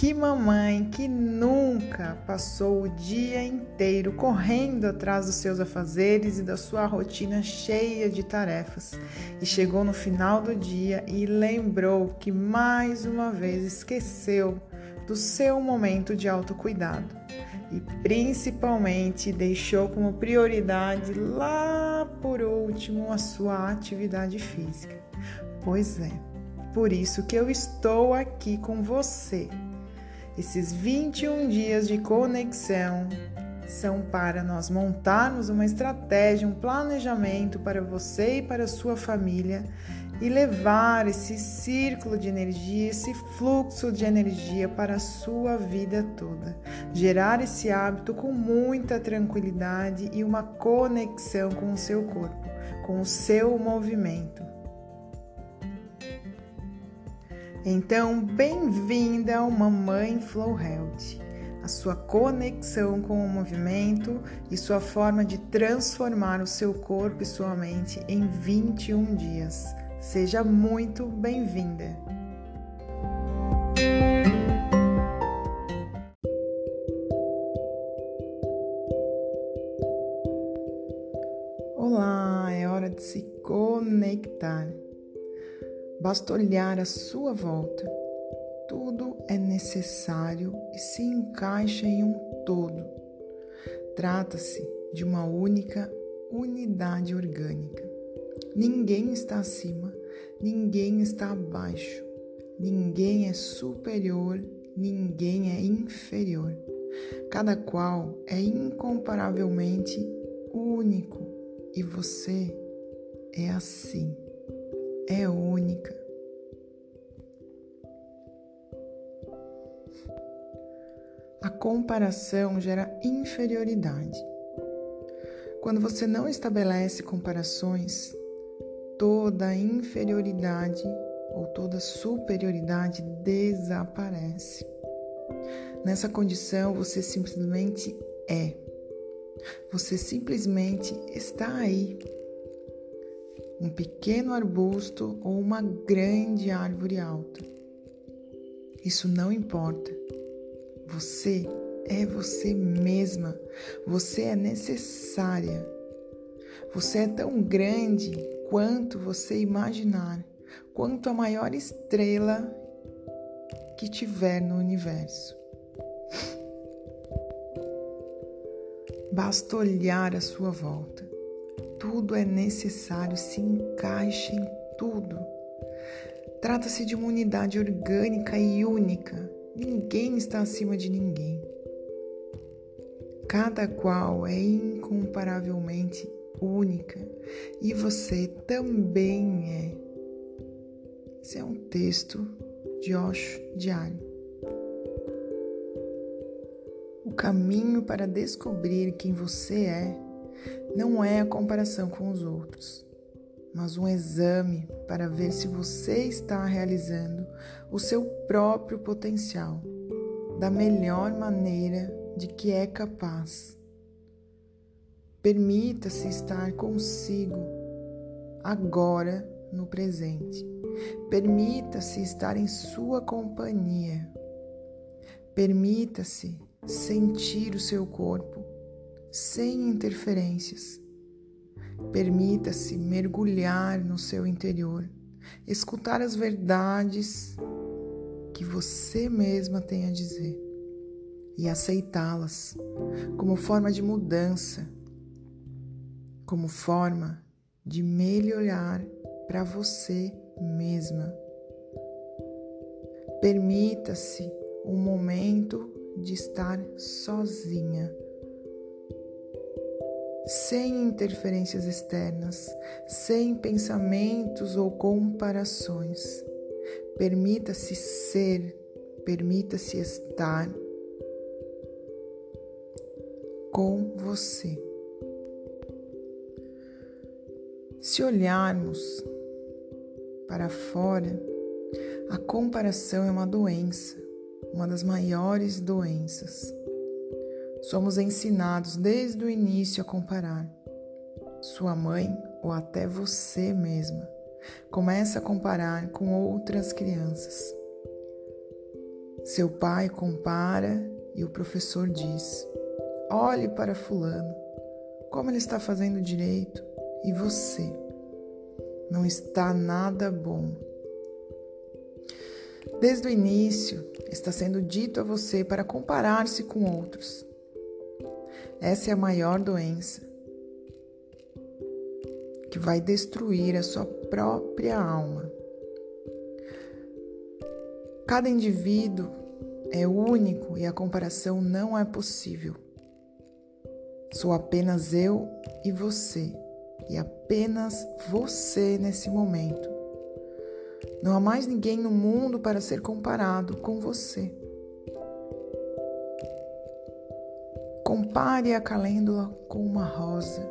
que mamãe que nunca passou o dia inteiro correndo atrás dos seus afazeres e da sua rotina cheia de tarefas e chegou no final do dia e lembrou que mais uma vez esqueceu do seu momento de autocuidado e principalmente deixou como prioridade lá por último a sua atividade física. Pois é, por isso que eu estou aqui com você esses 21 dias de conexão são para nós montarmos uma estratégia, um planejamento para você e para a sua família e levar esse círculo de energia, esse fluxo de energia para a sua vida toda. Gerar esse hábito com muita tranquilidade e uma conexão com o seu corpo, com o seu movimento. Então, bem-vinda ao Mamãe Flow Health, a sua conexão com o movimento e sua forma de transformar o seu corpo e sua mente em 21 dias. Seja muito bem-vinda! Olá, é hora de se conectar. Basta olhar à sua volta. Tudo é necessário e se encaixa em um todo. Trata-se de uma única unidade orgânica. Ninguém está acima, ninguém está abaixo, ninguém é superior, ninguém é inferior. Cada qual é incomparavelmente único e você é assim é única. A comparação gera inferioridade. Quando você não estabelece comparações, toda inferioridade ou toda superioridade desaparece. Nessa condição, você simplesmente é. Você simplesmente está aí um pequeno arbusto ou uma grande árvore alta. Isso não importa. Você é você mesma. Você é necessária. Você é tão grande quanto você imaginar, quanto a maior estrela que tiver no universo. Basta olhar à sua volta tudo é necessário, se encaixa em tudo. Trata-se de uma unidade orgânica e única. Ninguém está acima de ninguém. Cada qual é incomparavelmente única e você também é. Esse é um texto de Osho Diário. O caminho para descobrir quem você é não é a comparação com os outros, mas um exame para ver se você está realizando o seu próprio potencial da melhor maneira de que é capaz. Permita-se estar consigo agora no presente. Permita-se estar em sua companhia. Permita-se sentir o seu corpo sem interferências. Permita-se mergulhar no seu interior, escutar as verdades que você mesma tem a dizer e aceitá-las como forma de mudança, como forma de melhorar para você mesma. Permita-se um momento de estar sozinha sem interferências externas, sem pensamentos ou comparações. Permita-se ser, permita-se estar com você. Se olharmos para fora, a comparação é uma doença, uma das maiores doenças. Somos ensinados desde o início a comparar. Sua mãe ou até você mesma começa a comparar com outras crianças. Seu pai compara e o professor diz: Olhe para Fulano, como ele está fazendo direito, e você não está nada bom. Desde o início, está sendo dito a você para comparar-se com outros. Essa é a maior doença que vai destruir a sua própria alma. Cada indivíduo é único e a comparação não é possível. Sou apenas eu e você, e apenas você nesse momento. Não há mais ninguém no mundo para ser comparado com você. Compare a calêndula com uma rosa.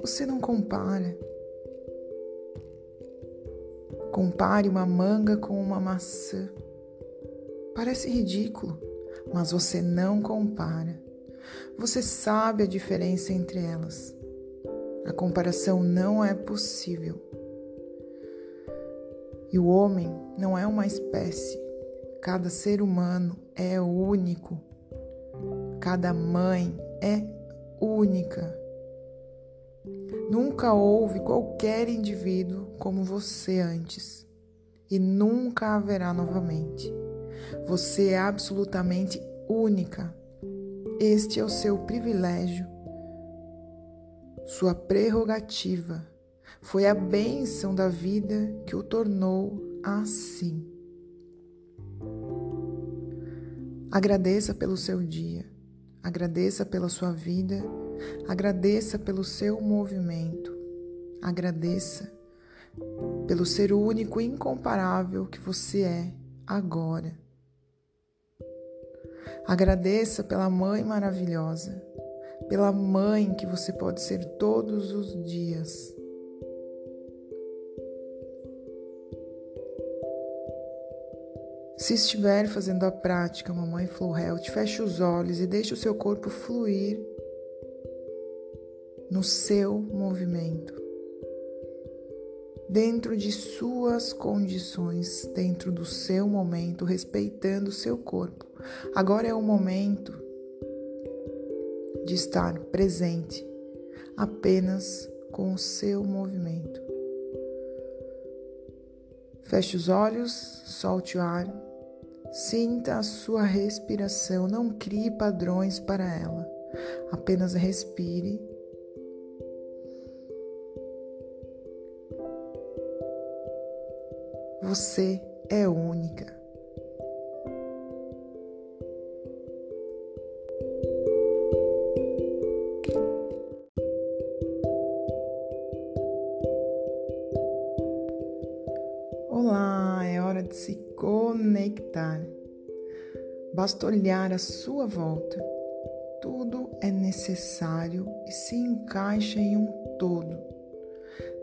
Você não compara. Compare uma manga com uma maçã. Parece ridículo, mas você não compara. Você sabe a diferença entre elas. A comparação não é possível. E o homem não é uma espécie. Cada ser humano é único. Cada mãe é única. Nunca houve qualquer indivíduo como você antes e nunca haverá novamente. Você é absolutamente única. Este é o seu privilégio, sua prerrogativa. Foi a bênção da vida que o tornou assim. Agradeça pelo seu dia, agradeça pela sua vida Agradeça pelo seu movimento. Agradeça pelo ser único e incomparável que você é agora. Agradeça pela mãe maravilhosa, pela mãe que você pode ser todos os dias. Se estiver fazendo a prática Mamãe Flow Health, feche os olhos e deixe o seu corpo fluir no seu movimento, dentro de suas condições, dentro do seu momento, respeitando o seu corpo. Agora é o momento de estar presente apenas com o seu movimento. Feche os olhos, solte o ar, sinta a sua respiração, não crie padrões para ela, apenas respire Você é única. Basta olhar à sua volta. Tudo é necessário e se encaixa em um todo.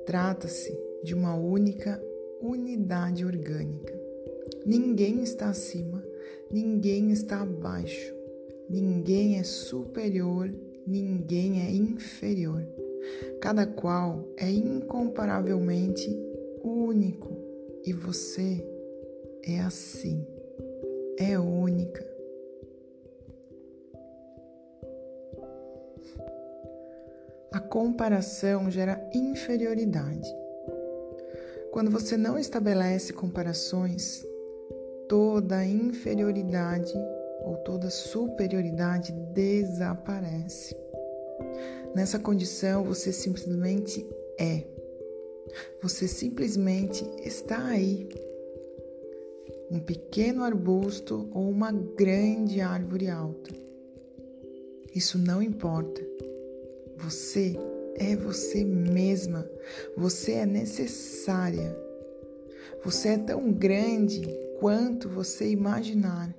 Trata-se de uma única unidade orgânica. Ninguém está acima, ninguém está abaixo, ninguém é superior, ninguém é inferior. Cada qual é incomparavelmente único e você é assim, é única. Comparação gera inferioridade. Quando você não estabelece comparações, toda inferioridade ou toda superioridade desaparece. Nessa condição, você simplesmente é. Você simplesmente está aí. Um pequeno arbusto ou uma grande árvore alta. Isso não importa. Você é você mesma. Você é necessária. Você é tão grande quanto você imaginar,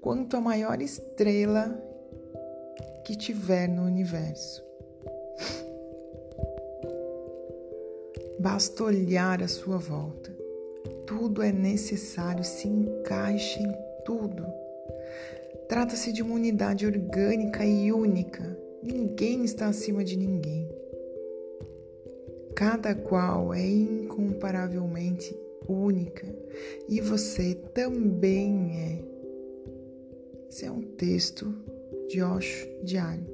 quanto a maior estrela que tiver no universo. Basta olhar à sua volta. Tudo é necessário, se encaixa em tudo. Trata-se de uma unidade orgânica e única. Ninguém está acima de ninguém. Cada qual é incomparavelmente única e você também é. Esse é um texto de Osho Diário.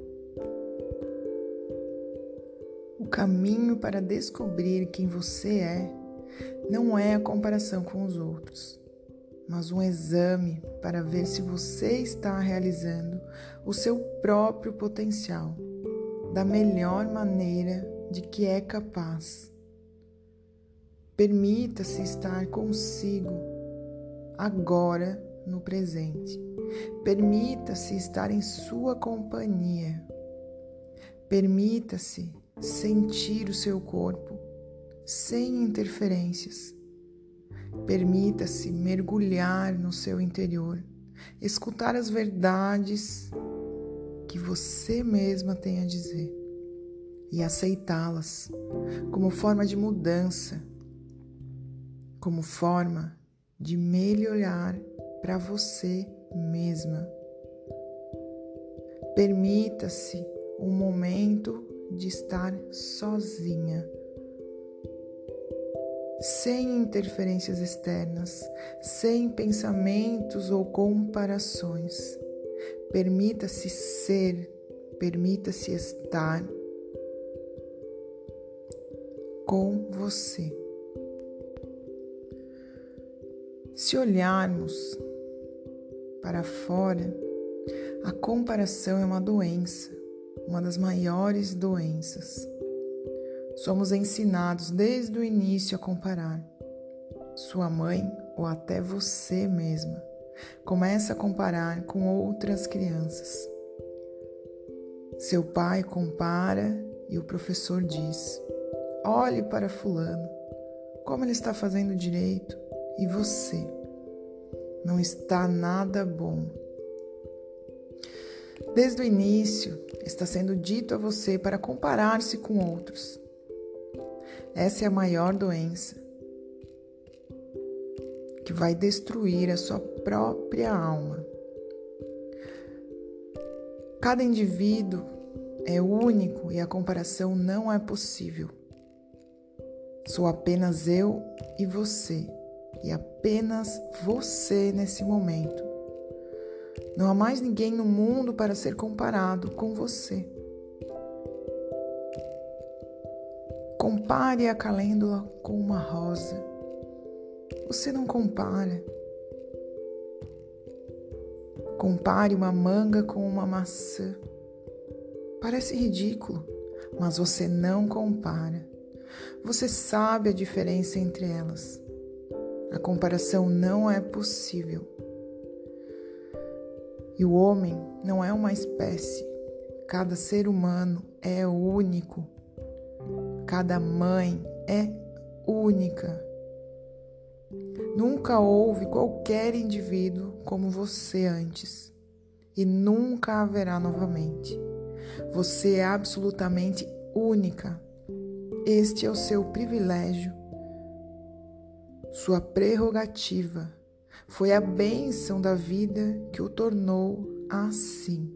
O caminho para descobrir quem você é não é a comparação com os outros, mas um exame para ver se você está realizando o seu próprio potencial da melhor maneira de que é capaz. Permita-se estar consigo agora no presente. Permita-se estar em sua companhia. Permita-se sentir o seu corpo sem interferências. Permita-se mergulhar no seu interior, escutar as verdades que você mesma tem a dizer e aceitá-las como forma de mudança, como forma de melhorar para você mesma. Permita-se um momento de estar sozinha, sem interferências externas, sem pensamentos ou comparações. Permita-se ser, permita-se estar com você. Se olharmos para fora, a comparação é uma doença, uma das maiores doenças. Somos ensinados desde o início a comparar. Sua mãe ou até você mesma começa a comparar com outras crianças. Seu pai compara e o professor diz: Olhe para Fulano, como ele está fazendo direito e você. Não está nada bom. Desde o início, está sendo dito a você para comparar-se com outros. Essa é a maior doença que vai destruir a sua própria alma. Cada indivíduo é único e a comparação não é possível. Sou apenas eu e você, e apenas você nesse momento. Não há mais ninguém no mundo para ser comparado com você. Compare a calêndula com uma rosa. Você não compara. Compare uma manga com uma maçã. Parece ridículo, mas você não compara. Você sabe a diferença entre elas. A comparação não é possível. E o homem não é uma espécie. Cada ser humano é único. Cada mãe é única. Nunca houve qualquer indivíduo como você antes e nunca haverá novamente. Você é absolutamente única. Este é o seu privilégio, sua prerrogativa. Foi a bênção da vida que o tornou assim.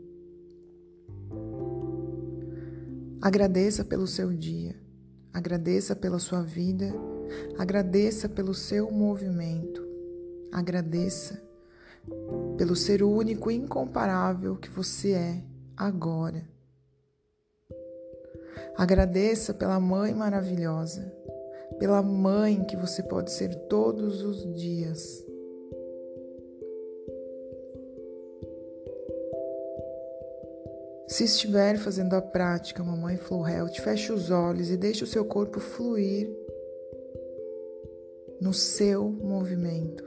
Agradeça pelo seu dia, agradeça pela sua vida, agradeça pelo seu movimento, agradeça pelo ser único e incomparável que você é agora. Agradeça pela mãe maravilhosa, pela mãe que você pode ser todos os dias. Se estiver fazendo a prática Mamãe Flow Health, feche os olhos e deixe o seu corpo fluir no seu movimento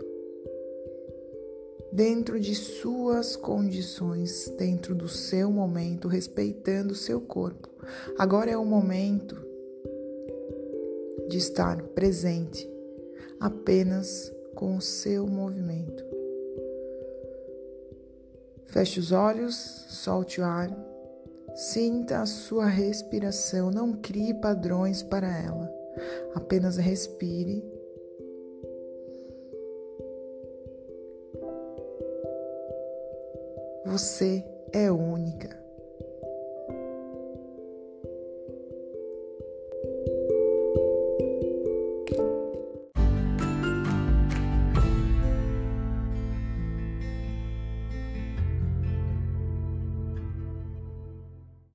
dentro de suas condições, dentro do seu momento, respeitando o seu corpo. Agora é o momento de estar presente apenas com o seu movimento. Feche os olhos, solte o ar, sinta a sua respiração, não crie padrões para ela, apenas respire Você é única.